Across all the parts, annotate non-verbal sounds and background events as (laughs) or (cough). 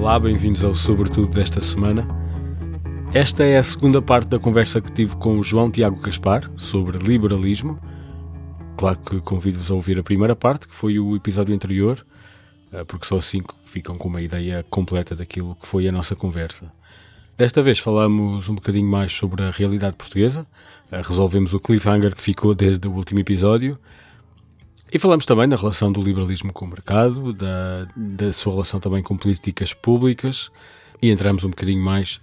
Olá, bem-vindos ao Sobretudo desta semana. Esta é a segunda parte da conversa que tive com o João Tiago Gaspar sobre liberalismo. Claro que convido-vos a ouvir a primeira parte, que foi o episódio anterior, eh, porque só assim ficam com uma ideia completa daquilo que foi a nossa conversa. Desta vez falamos um bocadinho mais sobre a realidade portuguesa, eh, resolvemos o cliffhanger que ficou desde o último episódio e falamos também da relação do liberalismo com o mercado, da, da sua relação também com políticas públicas e entramos um bocadinho mais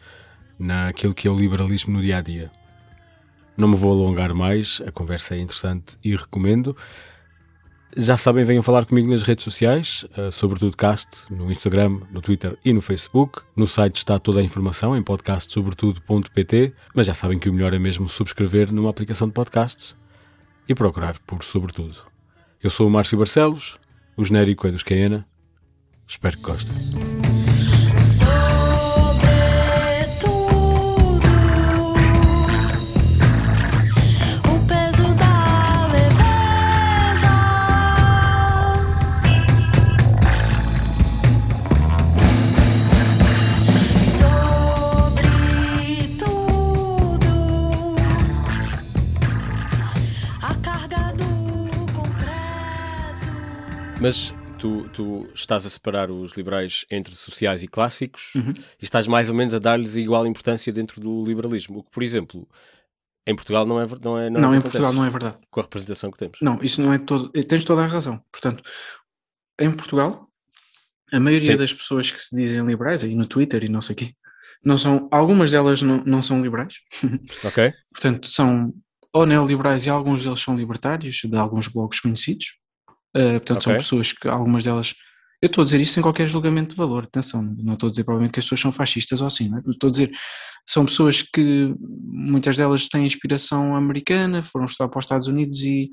naquilo que é o liberalismo no dia a dia. Não me vou alongar mais, a conversa é interessante e recomendo. Já sabem, venham falar comigo nas redes sociais, uh, sobretudo Cast, no Instagram, no Twitter e no Facebook. No site está toda a informação em podcastsobretudo.pt, mas já sabem que o melhor é mesmo subscrever numa aplicação de podcasts e procurar por Sobretudo. Eu sou o Márcio Barcelos, o genérico é dos Caena. Espero que gostem. Mas tu, tu estás a separar os liberais entre sociais e clássicos Uhum. e estás mais ou menos a dar-lhes igual importância dentro do liberalismo. O que, por exemplo, em Portugal não é não é Não, é o que em Portugal não é verdade. com a representação que temos. Não, isso não é todo. Tens toda a razão. Portanto, em Portugal, a maioria Sim. das pessoas que se dizem liberais, aí no Twitter e não sei o quê, não são, algumas delas não, não são liberais. (laughs) Ok? Portanto, são ou neoliberais e alguns deles são libertários, de alguns blogs conhecidos. Uh, portanto, são Ok. pessoas que algumas delas. Eu estou a dizer isso sem qualquer julgamento de valor, atenção, não estou a dizer provavelmente que as pessoas são fascistas ou assim, não é? estou a dizer, são pessoas que muitas delas têm inspiração americana, foram estudar para os Estados Unidos e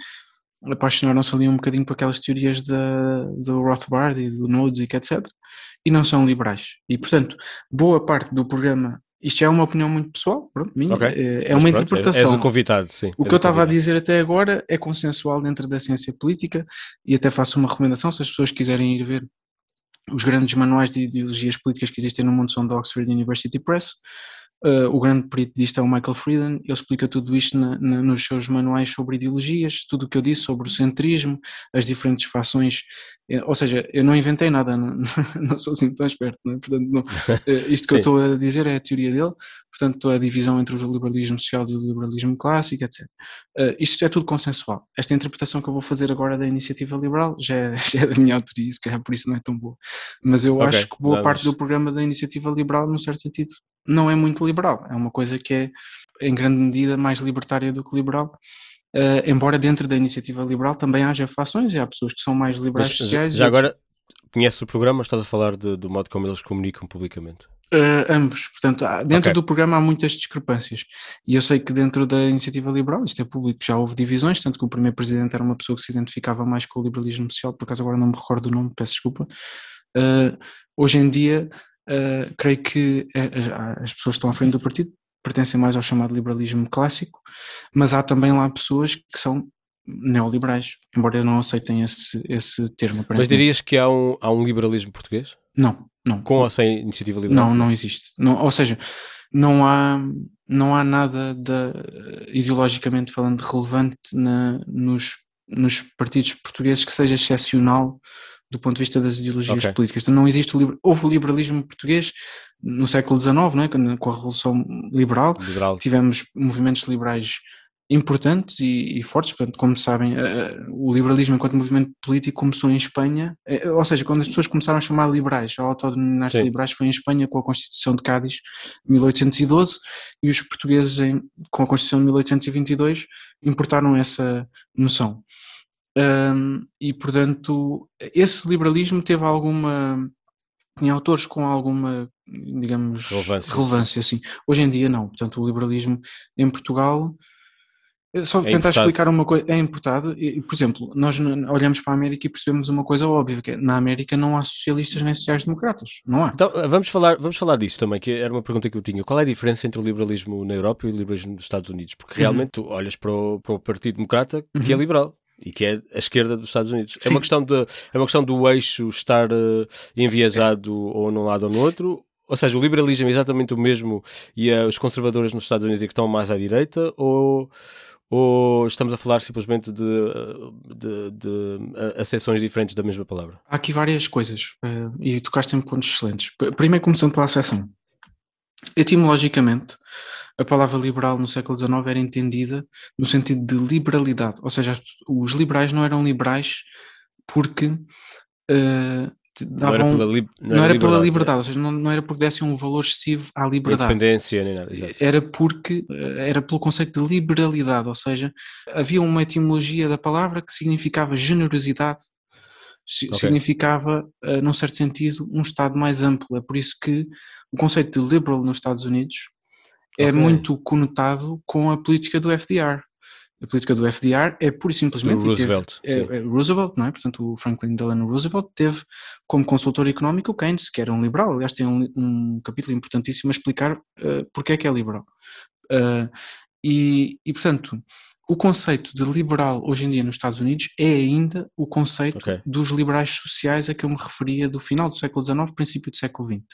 apaixonaram-se ali um bocadinho por aquelas teorias da, do Rothbard e do Nozick, etc. E não são liberais. E, portanto, boa parte do programa, isto é uma opinião muito pessoal, pronto, minha, Ok. é, é Mas uma pronto, interpretação. És o convidado, sim. O que eu estava a dizer até agora é consensual dentro da ciência política e até faço uma recomendação se as pessoas quiserem ir ver os grandes manuais de ideologias políticas que existem no mundo são da Oxford University Press. Uh, o grande perito disto é o Michael Frieden, ele explica tudo isto na- na- nos seus manuais sobre ideologias, tudo o que eu disse sobre o centrismo, as diferentes fações, eh, ou seja, eu não inventei nada, não, (laughs) não sou assim tão esperto, não é? portanto, não, (laughs) eh, isto que eu estou a dizer é a teoria dele, portanto, a divisão entre o liberalismo social e o liberalismo clássico, etc. Uh, isto é tudo consensual. Esta interpretação que eu vou fazer agora da iniciativa liberal já é, (laughs) já é da minha autoria, se calhar por isso não é tão boa. Mas eu Ok, acho que boa parte do programa da iniciativa liberal, num certo sentido, não é muito liberal. É uma coisa que é, em grande medida, mais libertária do que liberal. Uh, embora dentro da iniciativa liberal também haja fações e há pessoas que são mais liberais Mas, sociais. já agora, conheces o programa? Estás a falar de- do modo como eles comunicam publicamente? Uh, ambos, portanto, dentro Ok. do programa há muitas discrepâncias. E eu sei que dentro da iniciativa liberal, isto é público, já houve divisões, tanto que o primeiro presidente era uma pessoa que se identificava mais com o liberalismo social, por acaso agora não me recordo o nome, peço desculpa. Uh, hoje em dia, creio que as- as pessoas que estão à frente do partido pertencem mais ao chamado liberalismo clássico, mas há também lá pessoas que são neoliberais, embora não aceitem esse, esse termo. Mas dirias que há um, há um liberalismo português? Não, não. Com ou sem iniciativa liberal? Não, não existe. Não, ou seja, não há, não há nada de, ideologicamente falando relevante na- nos, nos partidos portugueses que seja excepcional do ponto de vista das ideologias Ok. políticas. Então não existe o houve o liberalismo português no século XIX, não é? Quando- com a Revolução Liberal, Liberal. tivemos movimentos liberais importantes e, e fortes, portanto, como sabem, eh, o liberalismo enquanto movimento político começou em Espanha, eh, ou seja, quando as pessoas começaram a chamar liberais, a autodenominar-se liberais foi em Espanha com a Constituição de Cádiz de 1812 e os portugueses em- com a Constituição de 1822 importaram essa noção. Ahm, e, portanto, esse liberalismo teve alguma tinha autores com alguma, digamos, Relevância. relevância assim. Hoje em dia não. Portanto, o liberalismo em Portugal é só É tentar importado. explicar uma coisa, é importado, e, por exemplo, nós olhamos para a América e percebemos uma coisa óbvia, que é, na América não há socialistas nem sociais-democratas, não há. Então, vamos falar, vamos falar disso também, que era uma pergunta que eu tinha. Qual é a diferença entre o liberalismo na Europa e o liberalismo nos Estados Unidos? Porque realmente tu olhas para o, para o Partido Democrata, que é Uhum. liberal. E que é a esquerda dos Estados Unidos. É uma, questão de, é uma questão do eixo estar uh, enviesado é. ou num lado ou no outro, ou seja, o liberalismo é exatamente o mesmo e uh, os conservadores nos Estados Unidos é que estão mais à direita, ou, ou estamos a falar simplesmente de, de, de uh, acessões diferentes da mesma palavra? Há aqui várias coisas uh, e tocaste em pontos excelentes. Primeiro, começando pela acessão. Etimologicamente, a palavra liberal no século XIX era entendida no sentido de liberalidade, ou seja, os liberais não eram liberais porque uh, davam, não era pela, não não era pela liberdade, é. ou seja, não, não, era porque dessem um valor excessivo à liberdade. Independência nem nada, exato. Era porque eh, era pelo conceito de liberalidade, ou seja, havia uma etimologia da palavra que significava generosidade, okay. significava, uh, num certo sentido, um Estado mais amplo. É por isso que o conceito de liberal nos Estados Unidos é okay. muito conotado com a política do FDR. A política do FDR é pura e simplesmente. Roosevelt. Teve, é, é Roosevelt, não é? Portanto, o Franklin Delano Roosevelt teve como consultor económico o Keynes, que era um liberal. Aliás, tem um, um capítulo importantíssimo a explicar uh, porque é que é liberal. Uh, e, e, portanto, o conceito de liberal hoje em dia nos Estados Unidos é ainda o conceito okay. dos liberais sociais a que eu me referia do final do século XIX, princípio do século XX.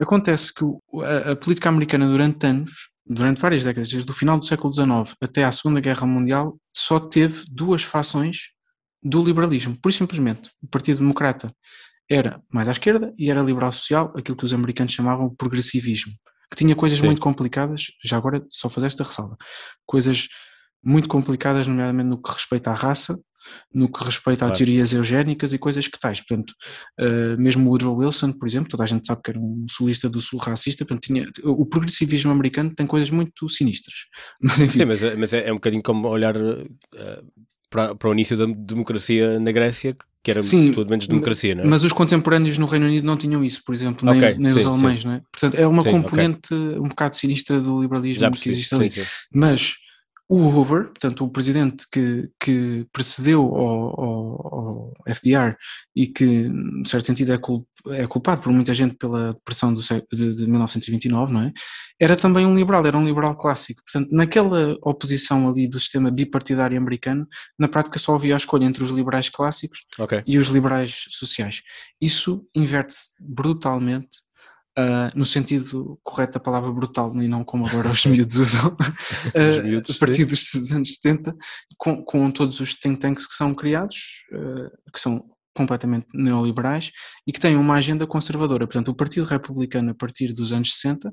Acontece que a, a, política americana durante anos, durante várias décadas, desde o final do século XIX até à Segunda Guerra Mundial, só teve duas fações do liberalismo. Por simplesmente, o Partido Democrata era mais à esquerda e era liberal social, aquilo que os americanos chamavam progressivismo, que tinha coisas Sim. muito complicadas, já agora só fazer esta ressalva, coisas muito complicadas, nomeadamente no que respeita à raça, no que respeita claro. a teorias eugénicas e coisas que tais. Portanto, uh, mesmo o Woodrow Wilson, por exemplo, toda a gente sabe que era um sulista do sul racista, portanto, tinha, o progressivismo americano tem coisas muito sinistras. (laughs) Mas, enfim. Sim, mas, é, mas é, é um bocadinho como olhar uh, para, para o início da democracia na Grécia, que era sim, tudo menos democracia, não é? Mas os contemporâneos no Reino Unido não tinham isso, por exemplo, nem, okay, nem sim, os alemães, sim. não é? Portanto, é uma componente okay. um bocado sinistra do liberalismo que existe ali. Mas o Hoover, portanto, o presidente que, que precedeu ao, ao, ao FDR e que, em certo sentido, é, culp, é, culpado por muita gente pela depressão do, de, de 1929, não é? Era também um liberal, era um liberal clássico. Portanto, naquela oposição ali do sistema bipartidário americano, na prática só havia a escolha entre os liberais clássicos okay. e os liberais sociais. Isso inverte-se brutalmente Uh, no sentido correto da palavra brutal e não como agora os (laughs) miúdos usam, uh, miúdos, a partir dos anos 70, com, com, todos os think tanks que são criados, uh, que são completamente neoliberais e que têm uma agenda conservadora. Portanto, o Partido Republicano, a partir dos anos 60,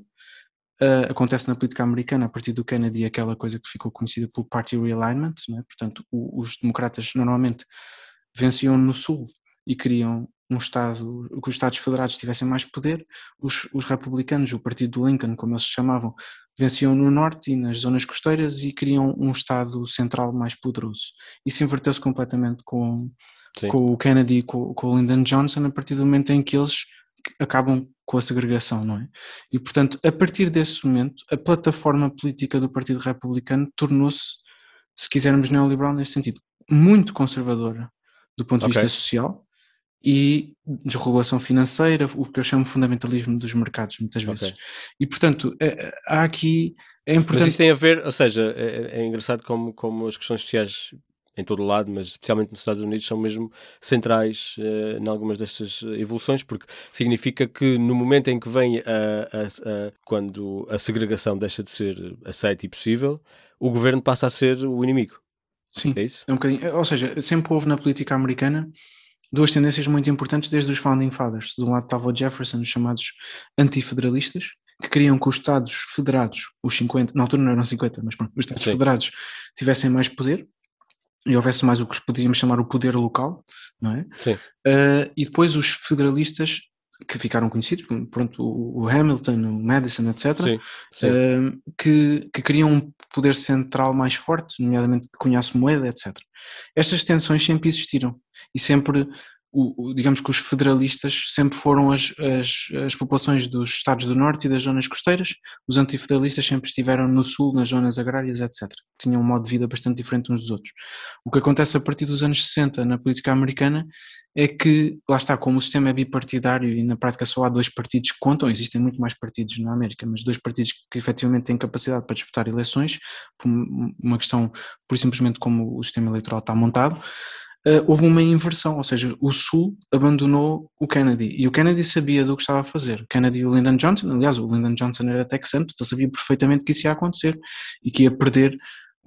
acontece na política americana, a partir do Kennedy, aquela coisa que ficou conhecida pelo Party Realignment, é? portanto, o, os democratas normalmente venciam no Sul e queriam um Estado, que os Estados Federados tivessem mais poder, os, os republicanos, o partido do Lincoln, como eles se chamavam, venciam no norte e nas zonas costeiras e queriam um Estado central mais poderoso. Isso inverteu-se completamente com, com o Kennedy e com, com o Lyndon Johnson a partir do momento em que eles acabam com a segregação, não é? E portanto, a partir desse momento, a plataforma política do Partido Republicano tornou-se, se quisermos neoliberal nesse sentido, muito conservadora do ponto de okay. vista social, e desregulação financeira, o que eu chamo de fundamentalismo dos mercados, muitas vezes. Okay. E, portanto, é, há aqui. É importante. Mas isso tem a ver, ou seja, é, é, engraçado como, como as questões sociais em todo o lado, mas especialmente nos Estados Unidos, são mesmo centrais uh, em algumas destas evoluções, porque significa que no momento em que vem a, a, a, quando a segregação deixa de ser aceita e possível, o governo passa a ser o inimigo. Sim, é isso? É um bocadinho, ou seja, sempre houve na política americana duas tendências muito importantes desde os Founding Fathers. De um lado estava o Jefferson, os chamados antifederalistas, que queriam que os Estados federados, os 50, na altura não eram 50, mas pronto, os Estados Sim. federados tivessem mais poder e houvesse mais o que podíamos chamar o poder local, não é? Sim. Uh, e depois os federalistas que ficaram conhecidos, pronto, o, Hamilton, o Madison, etc., sim, sim. Uh, que, que queriam um poder central mais forte, nomeadamente que conhece moeda, etc. Estas tensões sempre existiram e sempre o, digamos que os federalistas sempre foram as, as, as, populações dos estados do norte e das zonas costeiras, os antifederalistas sempre estiveram no sul, nas zonas agrárias, etc. Tinham um modo de vida bastante diferente uns dos outros. O que acontece a partir dos anos 60 na política americana é que, lá está, como o sistema é bipartidário e na prática só há dois partidos que contam, existem muito mais partidos na América, mas dois partidos que efetivamente têm capacidade para disputar eleições, por uma questão, por simplesmente como o sistema eleitoral está montado, Uh, houve uma inversão, ou seja, o Sul abandonou o Kennedy e o Kennedy sabia do que estava a fazer. O Kennedy e o Lyndon Johnson, aliás, o Lyndon Johnson era texano, então sabia perfeitamente que isso ia acontecer e que ia perder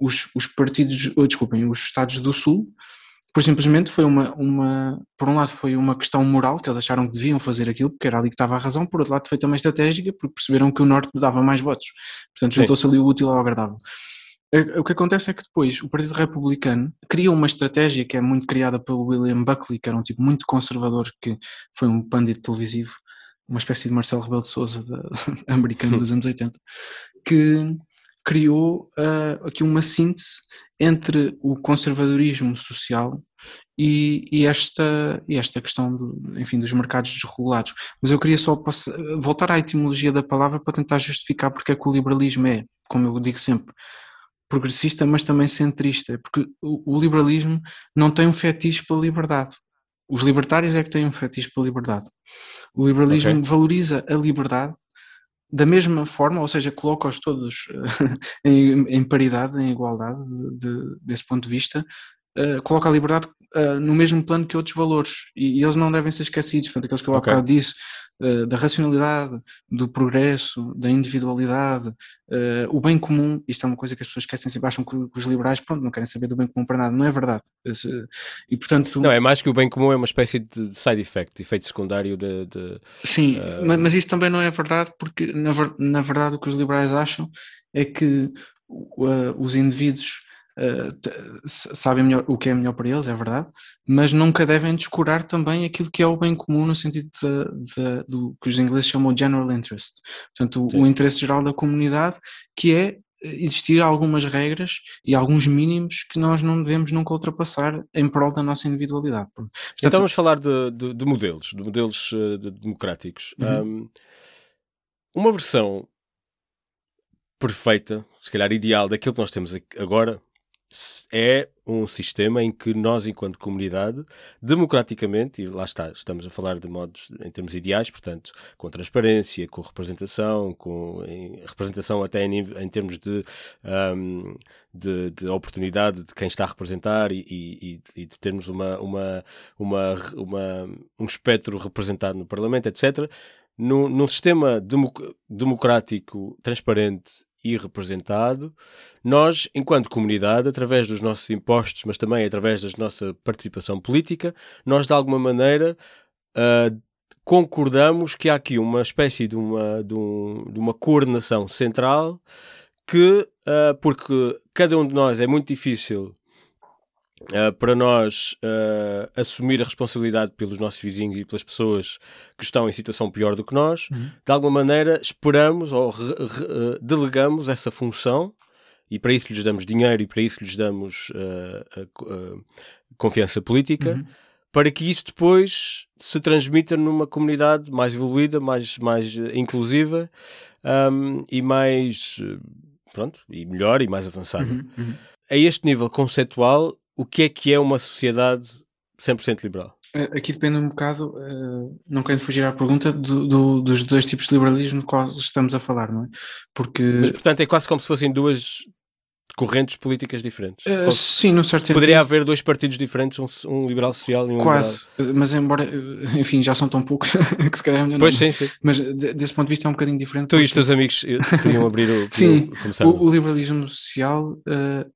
os, os partidos, ou, desculpem, os Estados do Sul, por simplesmente foi uma, uma, por um lado foi uma questão moral, que eles acharam que deviam fazer aquilo, porque era ali que estava a razão, por outro lado foi também estratégica, porque perceberam que o Norte dava mais votos. Portanto, juntou-se ali o útil ao agradável. O que acontece é que depois o Partido Republicano cria uma estratégia que é muito criada pelo William Buckley, que era um tipo muito conservador, que foi um pandito televisivo, uma espécie de Marcelo Rebelo de Souza (laughs) americano dos anos 80, que criou uh, aqui uma síntese entre o conservadorismo social e, e, esta, e esta questão do, enfim, dos mercados desregulados. Mas eu queria só passar, voltar à etimologia da palavra para tentar justificar porque é que o liberalismo é, como eu digo sempre, progressista, mas também centrista, porque o, o liberalismo não tem um fetiche pela liberdade. Os libertários é que têm um fetiche pela liberdade. O liberalismo okay. valoriza a liberdade da mesma forma, ou seja, coloca-os todos (laughs) em, em, paridade, em igualdade, de, de, desse ponto de vista, uh, coloca a liberdade uh, no mesmo plano que outros valores e, e, eles não devem ser esquecidos. Portanto, aqueles que eu okay. há disse, uh, da racionalidade, do progresso, da individualidade, o bem comum, isto é uma coisa que as pessoas esquecem sempre, acham que, os liberais pronto, não querem saber do bem comum para nada, não é verdade. E, portanto, não, é mais que o bem comum é uma espécie de side effect, efeito secundário de. de Sim, mas, mas isso também não é verdade, porque na, na verdade o que os liberais acham é que os indivíduos uh, sabem melhor o que é melhor para eles, é verdade, mas nunca devem descurar também aquilo que é o bem comum no sentido de, de, do que os ingleses chamam de general interest, portanto o, o interesse geral da comunidade, que é existir algumas regras e alguns mínimos que nós não devemos nunca ultrapassar em prol da nossa individualidade. Portanto, então vamos falar de, de, de modelos, de modelos uh, democráticos. Uhum. Um, uma versão perfeita, se calhar ideal, daquilo que nós temos agora, é um sistema em que nós, enquanto comunidade, democraticamente, e lá está, estamos a falar de modos em termos ideais, portanto, com transparência, com representação, com representação até em, em termos de, um, de, de, oportunidade de quem está a representar e, e, e de termos uma, uma, uma, uma, um espectro representado no Parlamento, etc. Num, num sistema democrático, transparente e representado, nós, enquanto comunidade, através dos nossos impostos, mas também através da nossa participação política, nós de alguma maneira uh, concordamos que há aqui uma espécie de uma, de, um, de uma coordenação central que, uh, porque cada um de nós é muito difícil Uh, para nós uh, assumir a responsabilidade pelos nossos vizinhos e pelas pessoas que estão em situação pior do que nós, uhum. de alguma maneira esperamos ou re, re, uh, delegamos essa função e para isso lhes damos dinheiro e para isso lhes damos confiança política. Uhum. Para que isso depois se transmita numa comunidade mais evoluída, mais, mais inclusiva um, e mais pronto, e melhor e mais avançada. Uhum, uhum. A este nível conceitual, o que é que é uma sociedade 100% liberal? Aqui depende um bocado, não querendo fugir à pergunta, do, do, dos dois tipos de liberalismo de quais estamos a falar, não é? Porque... Mas, portanto, é quase como se fossem duas correntes políticas diferentes. Uh, sim, no certo Poderia haver dois partidos diferentes, um, um, liberal social e um Quase, liberal... mas embora, enfim, já são tão poucos (laughs) que se calhar é melhor Pois não. sim, sim. Mas desse ponto de vista é um bocadinho diferente. Tu porque... e os teus amigos queriam abrir o... (laughs) sim, o, o, liberalismo social uh,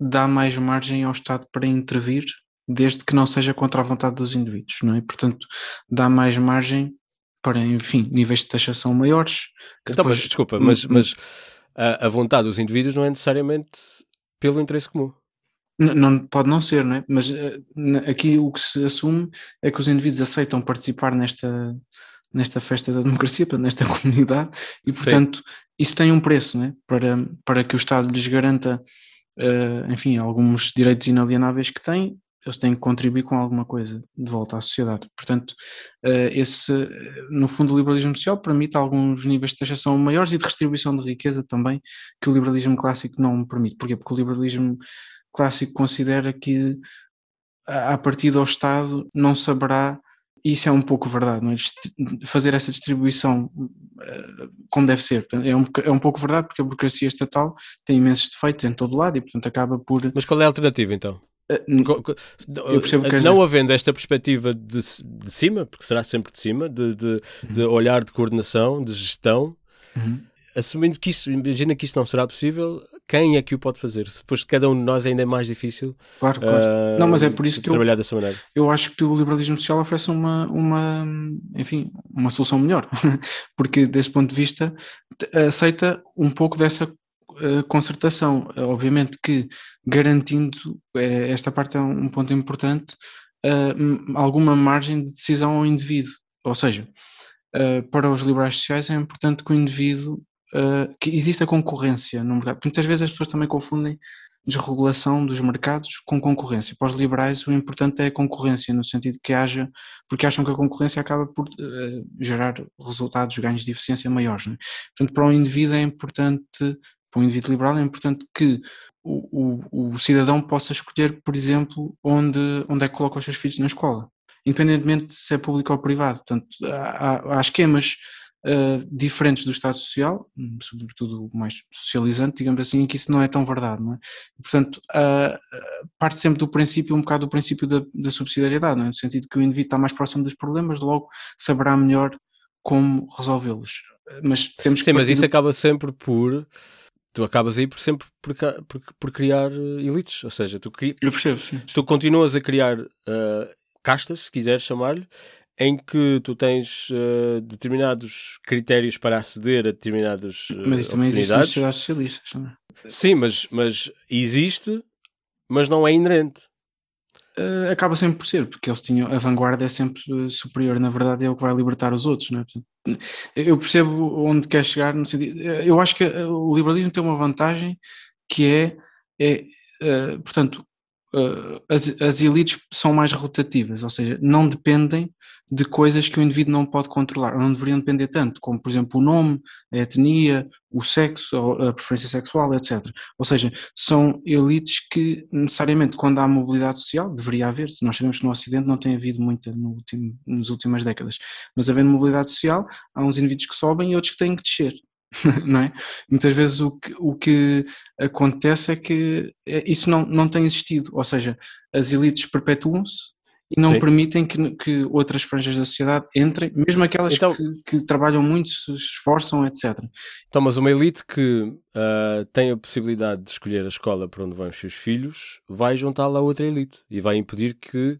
dá mais margem ao Estado para intervir, desde que não seja contra a vontade dos indivíduos, não é? Portanto, dá mais margem para, enfim, níveis de taxação maiores. Então, depois... mas, desculpa, mas, hum, hum. mas a, a, vontade dos indivíduos não é necessariamente pelo interesse comum. Não, não, pode não ser, não é? Mas uh, aqui o que se assume é que os indivíduos aceitam participar nesta, nesta festa da democracia, nesta (laughs) comunidade, e portanto Sim. isso tem um preço, não é? Para, para que o Estado lhes garanta uh, enfim, alguns direitos inalienáveis que têm, eles têm que contribuir com alguma coisa de volta à sociedade. Portanto, uh, esse, no fundo, o liberalismo social permite alguns níveis de taxação maiores e de distribuição de riqueza também que o liberalismo clássico não permite. Porquê? Porque o liberalismo clássico considera que a partir do Estado não saberá isso é um pouco verdade, é? fazer essa distribuição como deve ser. É um, é um pouco verdade porque a burocracia estatal tem imensos defeitos em todo lado e, portanto, acaba por. Mas qual é a alternativa então? Percebo que não havendo esta perspectiva de, de cima, porque será sempre de cima, de, de, uhum. de olhar de coordenação, de gestão, uhum. assumindo que isso, imagina que isso não será possível, quem é que o pode fazer? Depois de cada um de nós ainda é mais difícil claro, claro. Uh, não, mas é por isso que trabalhar eu, dessa maneira. Eu acho que o liberalismo social oferece uma, uma enfim, uma solução melhor, (laughs) porque desse ponto de vista aceita um pouco dessa uh, concertação. Obviamente que garantindo, é, esta parte é um ponto importante, uh, alguma margem de decisão ao indivíduo. Ou seja, para os liberais sociais é importante que o indivíduo uh, que existe a concorrência no mercado. Muitas vezes as pessoas também confundem desregulação dos mercados com concorrência. Para os liberais, o importante é a concorrência, no sentido que haja, porque acham que a concorrência acaba por uh, gerar resultados, ganhos de eficiência maiores. Né? Portanto, para o indivíduo é importante, para o indivíduo liberal, é importante que o, o, o, cidadão possa escolher, por exemplo, onde, onde é que coloca os seus filhos na escola, independentemente se é público ou privado. Portanto, há, há esquemas uh, diferentes do Estado Social, hum, sobretudo mais socializante, digamos assim, em que isso não é tão verdade, não é? E, portanto, uh, parte sempre do princípio, um bocado do princípio da, da subsidiariedade, é? no sentido que o indivíduo está mais próximo dos problemas, logo saberá melhor como resolvê-los. Mas temos Sim, mas isso do... acaba sempre por tu acabas aí por sempre por, por, por criar eh, elites, ou seja, tu, cri... percebo, tu continuas a criar uh, castas, se quiseres chamar-lhe, em que tu tens uh, determinados critérios para aceder a determinados uh, Mas isso também existe nas sociedades socialistas, não é? Sim, mas, mas existe, mas não é inerente. Uh, acaba sempre por ser, porque eles tinham, a vanguarda é sempre superior, na verdade é o que vai libertar os outros, não é? Eu percebo onde quer chegar, no sentido, eu acho que o liberalismo tem uma vantagem que é, é portanto, uh, as, as elites são mais rotativas, ou seja, não dependem de coisas que o indivíduo não pode controlar, ou não deveriam depender tanto, como por exemplo o nome, a etnia, o sexo, a preferência sexual, etc. Ou seja, são elites que necessariamente quando há mobilidade social, deveria haver, se nós sabemos que no Ocidente não tem havido muita no último, nas últimas décadas, mas havendo mobilidade social, há uns indivíduos que sobem e outros que têm que descer. (laughs) não é? Muitas vezes o que, o que acontece é que é, isso não, não tem existido, ou seja, as elites perpetuam-se e não Sim. permitem que, que outras franjas da sociedade entrem, mesmo aquelas então, que, que, trabalham muito, se esforçam, etc. Então, mas uma elite que uh, tem a possibilidade de escolher a escola para onde vão os seus filhos, vai juntá-la a outra elite e vai impedir que.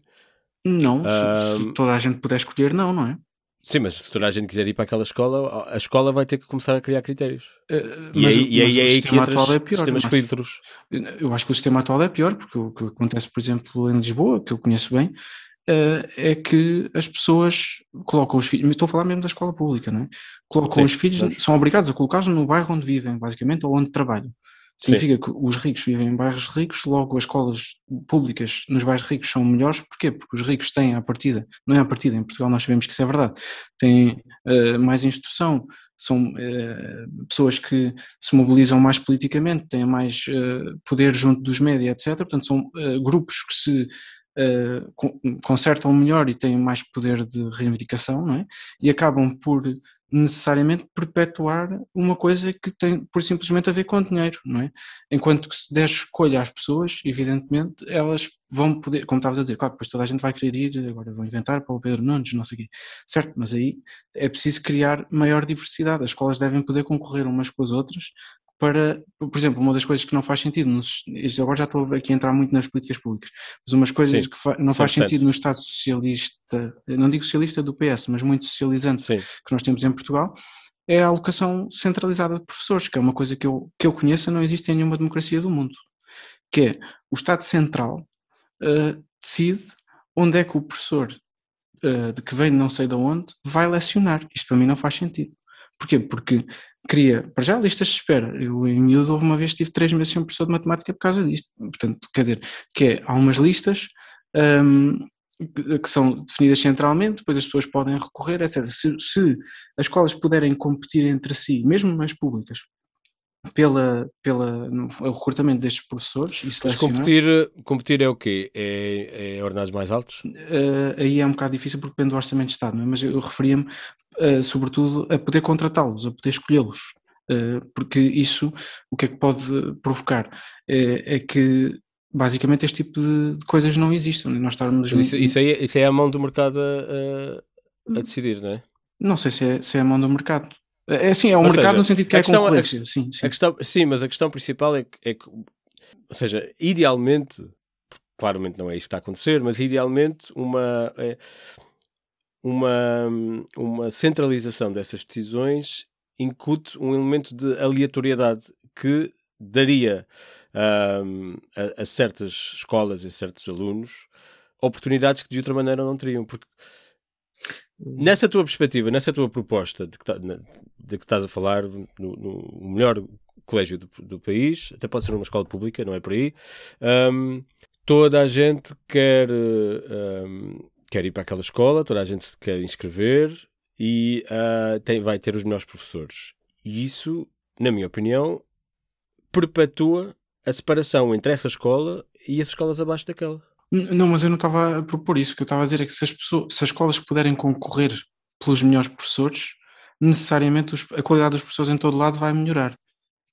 Não, uh, se, se, toda a gente puder escolher, não, não é? Sim, mas se toda a gente quiser ir para aquela escola, a escola vai ter que começar a criar critérios. Uh, e, mas, aí, e aí é aí que entra é pior, sistemas mas, filtros. Eu acho que o sistema atual é pior, porque o que acontece, por exemplo, em Lisboa, que eu conheço bem, uh, é que as pessoas colocam os filhos, estou a falar mesmo da escola pública, não é? Colocam Sim, os filhos, mas... são obrigados a colocá-los no bairro onde vivem, basicamente, ou onde trabalham. Significa Sim. que os ricos vivem em bairros ricos, logo as escolas públicas nos bairros ricos são melhores. Porquê? Porque os ricos têm a partida, não é a partida, em Portugal nós sabemos que isso é verdade, têm uh, mais instrução, são uh, pessoas que se mobilizam mais politicamente, têm mais uh, poder junto dos médias, etc. Portanto, são grupos que se consertam melhor e têm mais poder de reivindicação, não é? E acabam por necessariamente perpetuar uma coisa que tem por simplesmente a ver com dinheiro, não é? Enquanto que se der escolha às pessoas, evidentemente, elas vão poder, como estavas a dizer, claro, depois toda a gente vai querer ir, agora vão inventar para o Pedro Nunes, não sei o quê, certo, mas aí é preciso criar maior diversidade, as escolas devem poder concorrer umas com as outras, para, por exemplo, uma das coisas que não faz sentido, nos, agora já estou aqui a entrar muito nas políticas públicas, mas umas coisas Sim, que fa, não faz sentido no Estado socialista, não digo socialista do PS, mas muito socializante Sim. que nós temos em Portugal, é a alocação centralizada de professores, que é uma coisa que eu, que eu conheça, não existe em nenhuma democracia do mundo, que é o Estado Central uh, decide onde é que o professor uh, de que vem não sei de onde vai lecionar. Isto para mim não faz sentido. Porquê? Porque cria, para já, listas de espera. Eu, em miúdo, houve uma vez tive três meses sem professor de matemática por causa disto. Portanto, quer dizer, que é, há umas listas um, que, que, são definidas centralmente, depois as pessoas podem recorrer, etc. Se, se as escolas puderem competir entre si, mesmo as públicas, pela, pela, no recrutamento destes professores e Mas competir, competir é o quê? É, é ordenados mais altos? Uh, aí é um bocado difícil porque depende do orçamento de Estado, é? mas eu referia-me uh, sobretudo a poder contratá-los, a poder escolhê-los, uh, porque isso o que é que pode provocar? É, é que basicamente este tipo de, coisas não existem. Nós estarmos... Isso, isso, aí, isso é a mão do mercado a, a, a decidir, não é? Não sei se é, se é a mão do mercado. É assim, é o mercado seja, no sentido que é questão, concorrência. A, sim, sim. A questão, sim, mas a questão principal é que, é que, ou seja, idealmente, claramente não é isso que está a acontecer, mas idealmente uma, é, uma, uma centralização dessas decisões incute um elemento de aleatoriedade que daria um, a, a, certas escolas e a certos alunos oportunidades que de outra maneira não teriam, porque Nessa tua perspectiva, nessa tua proposta de que, tá, de que estás a falar, no, no melhor colégio do, do, país, até pode ser uma escola pública, não é por aí, um, toda a gente quer, um, quer ir para aquela escola, toda a gente se quer inscrever e uh, tem, vai ter os melhores professores. E isso, na minha opinião, perpetua a separação entre essa escola e as escolas abaixo daquela. Não, mas eu não estava a propor isso. O que eu estava a dizer é que se as, pessoas, se as escolas puderem concorrer pelos melhores professores, necessariamente os, a qualidade dos professores em todo lado vai melhorar.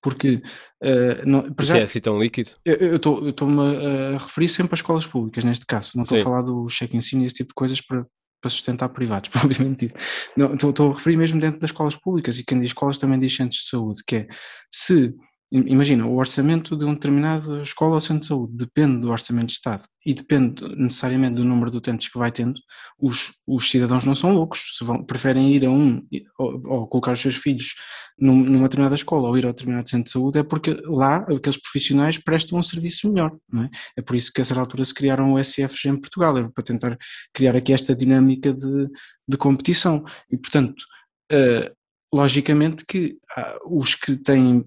Porque. Uh, não, Isso já, é assim tão líquido? Eu estou-me a, a referir sempre às escolas públicas, neste caso. Não estou a falar do cheque ensino e esse tipo de coisas para, para sustentar privados, (laughs) provavelmente. Não, estou a referir mesmo dentro das escolas públicas e quem diz escolas também diz centros de saúde, que é se Imagina, o orçamento de uma determinada escola ou centro de saúde depende do orçamento de Estado e depende necessariamente do número de utentes que vai tendo. Os, os cidadãos não são loucos, se vão, preferem ir a um ou, ou colocar os seus filhos num, numa determinada escola ou ir a determinado centro de saúde, é porque lá aqueles profissionais prestam um serviço melhor. É? é por isso que a certa altura se criaram o SFG em Portugal, é para tentar criar aqui esta dinâmica de, de competição. E portanto. Uh, logicamente que ah, os que têm,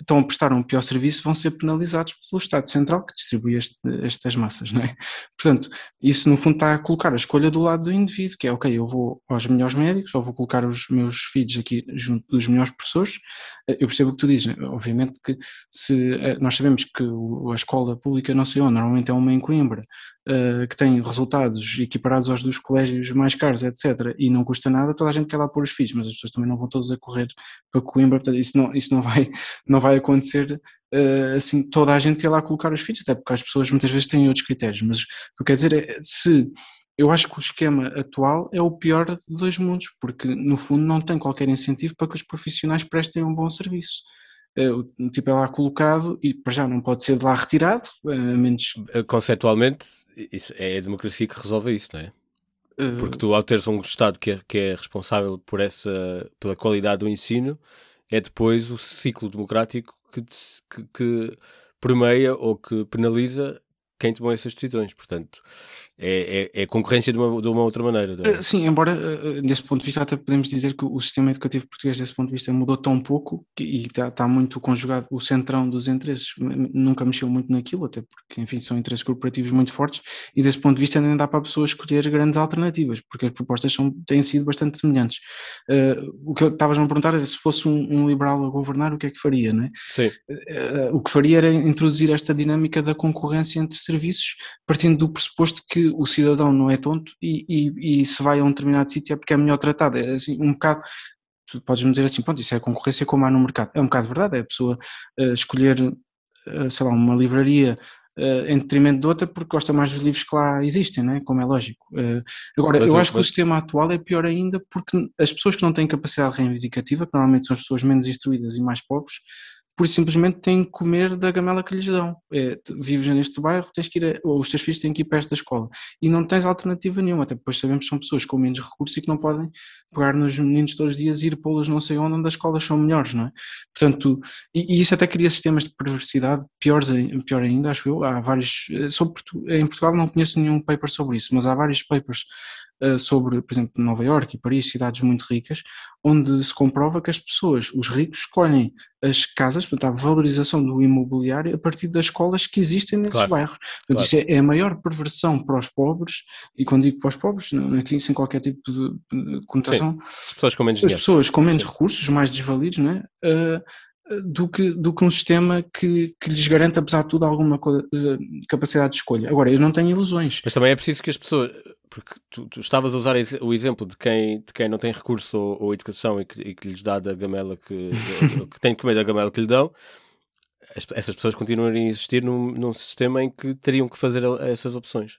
estão a prestar um pior serviço vão ser penalizados pelo Estado Central que distribui este, estas massas, não é? Portanto, isso no fundo está a colocar a escolha do lado do indivíduo, que é, ok, eu vou aos melhores médicos, ou vou colocar os meus filhos aqui junto dos melhores professores, eu percebo o que tu dizes, obviamente que se, eh, nós sabemos que a escola pública não sei onde, normalmente é uma em Coimbra, uh, que tem resultados equiparados aos dos colégios mais caros, etc., e não custa nada, toda a gente quer lá pôr os filhos, mas as pessoas também não vão todas a correr para Coimbra, portanto, isso não, isso não, vai, (laughs) não vai acontecer uh, assim, toda a gente quer lá colocar os filhos, até porque as pessoas muitas vezes têm outros critérios, mas o que eu quero dizer é, se eu acho que o esquema atual é o pior de dois mundos, porque no fundo não tem qualquer incentivo para que os profissionais prestem um bom serviço. Eh, o tipo é lá colocado e para já não pode ser de lá retirado, a menos... Eh, conceitualmente, isso é a democracia que resolve isso, não é? Eh, Porque tu, ao teres um Estado que é, que é responsável por essa, pela qualidade do ensino, é depois o ciclo democrático que, que, que permeia ou que penaliza quem tomou essas decisões. Portanto, é, é, é, concorrência de uma, de uma outra maneira. É? Sim, embora desse ponto de vista até podemos dizer que o sistema educativo português desse ponto de vista mudou tão pouco que, e está, está muito conjugado o centrão dos interesses, nunca mexeu muito naquilo, até porque enfim são interesses corporativos muito fortes e desse ponto de vista ainda dá para a pessoa escolher grandes alternativas, porque as propostas são, têm sido bastante semelhantes. Uh, o que eu estavas-me a perguntar era se fosse um, um, liberal a governar o que é que faria, não é? Sim. Uh, o que faria era introduzir esta dinâmica da concorrência entre serviços, partindo do pressuposto que o cidadão não é tonto e, e, e se vai a um determinado sítio é porque é melhor tratado. É assim, um bocado, tu podes me dizer assim, pronto, isso é concorrência como há no mercado. É um bocado verdade, é a pessoa uh, escolher, uh, sei lá, uma livraria uh, em detrimento de outra porque gosta mais dos livros que lá existem, não é? como é lógico. agora, mas eu acho que o sistema atual é pior ainda porque as pessoas que não têm capacidade reivindicativa, que normalmente são as pessoas menos instruídas e mais pobres, por simplesmente têm que comer da gamela que lhes dão. É, vives neste bairro, tens que ir, a, ou os teus filhos têm que ir para esta escola. E não tens alternativa nenhuma, até depois sabemos que são pessoas com menos recursos e que não podem pegar nos meninos todos os dias e ir pô-los não sei onde, onde as escolas são melhores, não é? Portanto, e, e isso até cria sistemas de perversidade piores, pior ainda, acho eu. Há vários, sobre, em Portugal não conheço nenhum paper sobre isso, mas há vários papers sobre, por exemplo, Nova Iorque e Paris, cidades muito ricas, onde se comprova que as pessoas, os ricos, escolhem as casas, portanto, a valorização do imobiliário a partir das escolas que existem nesses claro, bairros. Portanto, claro. isso é, é, a maior perversão para os pobres, e quando digo para os pobres, não, aqui sem qualquer tipo de, conotação, Sim. as pessoas com menos, as pessoas com menos recursos, mais desvalidos, não é? Uh, do que, do que um sistema que, que lhes garante, apesar de tudo, alguma eh, capacidade de escolha. Agora, eu não tenho ilusões. Mas também é preciso que as pessoas. Porque tu, tu estavas a usar o exemplo de quem, de quem não tem recurso ou, ou educação e que, e que, lhes dá da gamela que, (laughs) que tem que comer da gamela que lhe dão. Essas pessoas continuam a existir num, num sistema em que teriam que fazer essas opções.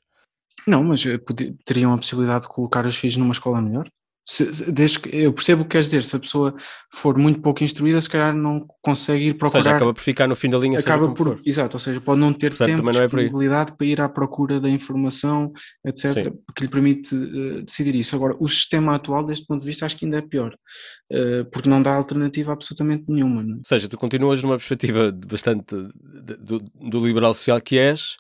Não, mas eh, teriam a possibilidade de colocar os filhos numa escola melhor? Se, desde que, eu percebo o que queres dizer, se a pessoa for muito pouco instruída, se calhar não consegue ir procurar. Ou seja, acaba por ficar no fim da linha. Acaba por, for. exato, ou seja, pode não ter Portanto, tempo, não é disponibilidade para ir à procura da informação, etc., Sim. que lhe permite uh, decidir isso. Agora, o sistema atual, deste ponto de vista, acho que ainda é pior, uh, porque não dá alternativa absolutamente nenhuma. Não? É? Ou seja, tu continuas numa perspectiva bastante do, do liberal social que és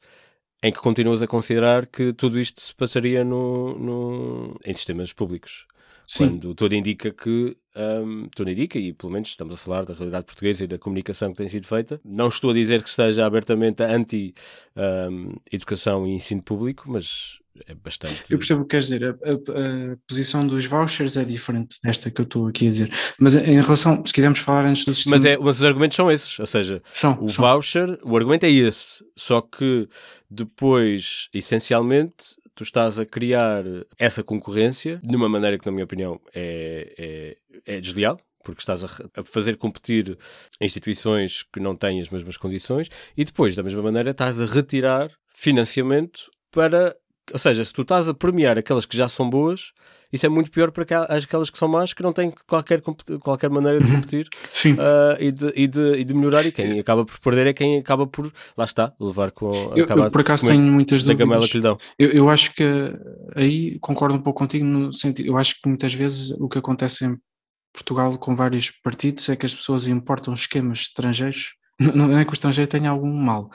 em que continuas a considerar que tudo isto se passaria no, no, em sistemas públicos. Sim. Quando tudo indica que, um, tudo indica, e pelo menos estamos a falar da realidade portuguesa e da comunicação que tem sido feita, não estou a dizer que esteja abertamente anti-educação um, e ensino público, mas é bastante. Eu percebo o que queres dizer. A, a, a, posição dos vouchers é diferente desta que eu estou aqui a dizer. Mas em relação, se quisermos falar antes do sistema. Mas, é, mas os argumentos são esses. Ou seja, são, o são. voucher, o argumento é esse. Só que depois, essencialmente, tu estás a criar essa concorrência de uma maneira que, na minha opinião, é, é, é desleal, porque estás a, fazer competir instituições que não têm as mesmas condições e depois, da mesma maneira, estás a retirar financiamento para. Ou seja, se tu estás a premiar aquelas que já são boas, isso é muito pior para aquelas que são más, que não têm qualquer, qualquer maneira de competir uh, e, de, e, de, e, de, melhorar. E quem acaba por perder é quem acaba por, lá está, levar com. Eu, eu por acaso tenho muitas dúvidas. Da gamela que lhe dão. Eu, eu acho que aí concordo um pouco contigo no sentido. Eu acho que muitas vezes o que acontece em Portugal com vários partidos é que as pessoas importam esquemas estrangeiros. (laughs) Não é que o estrangeiro tenha algum mal,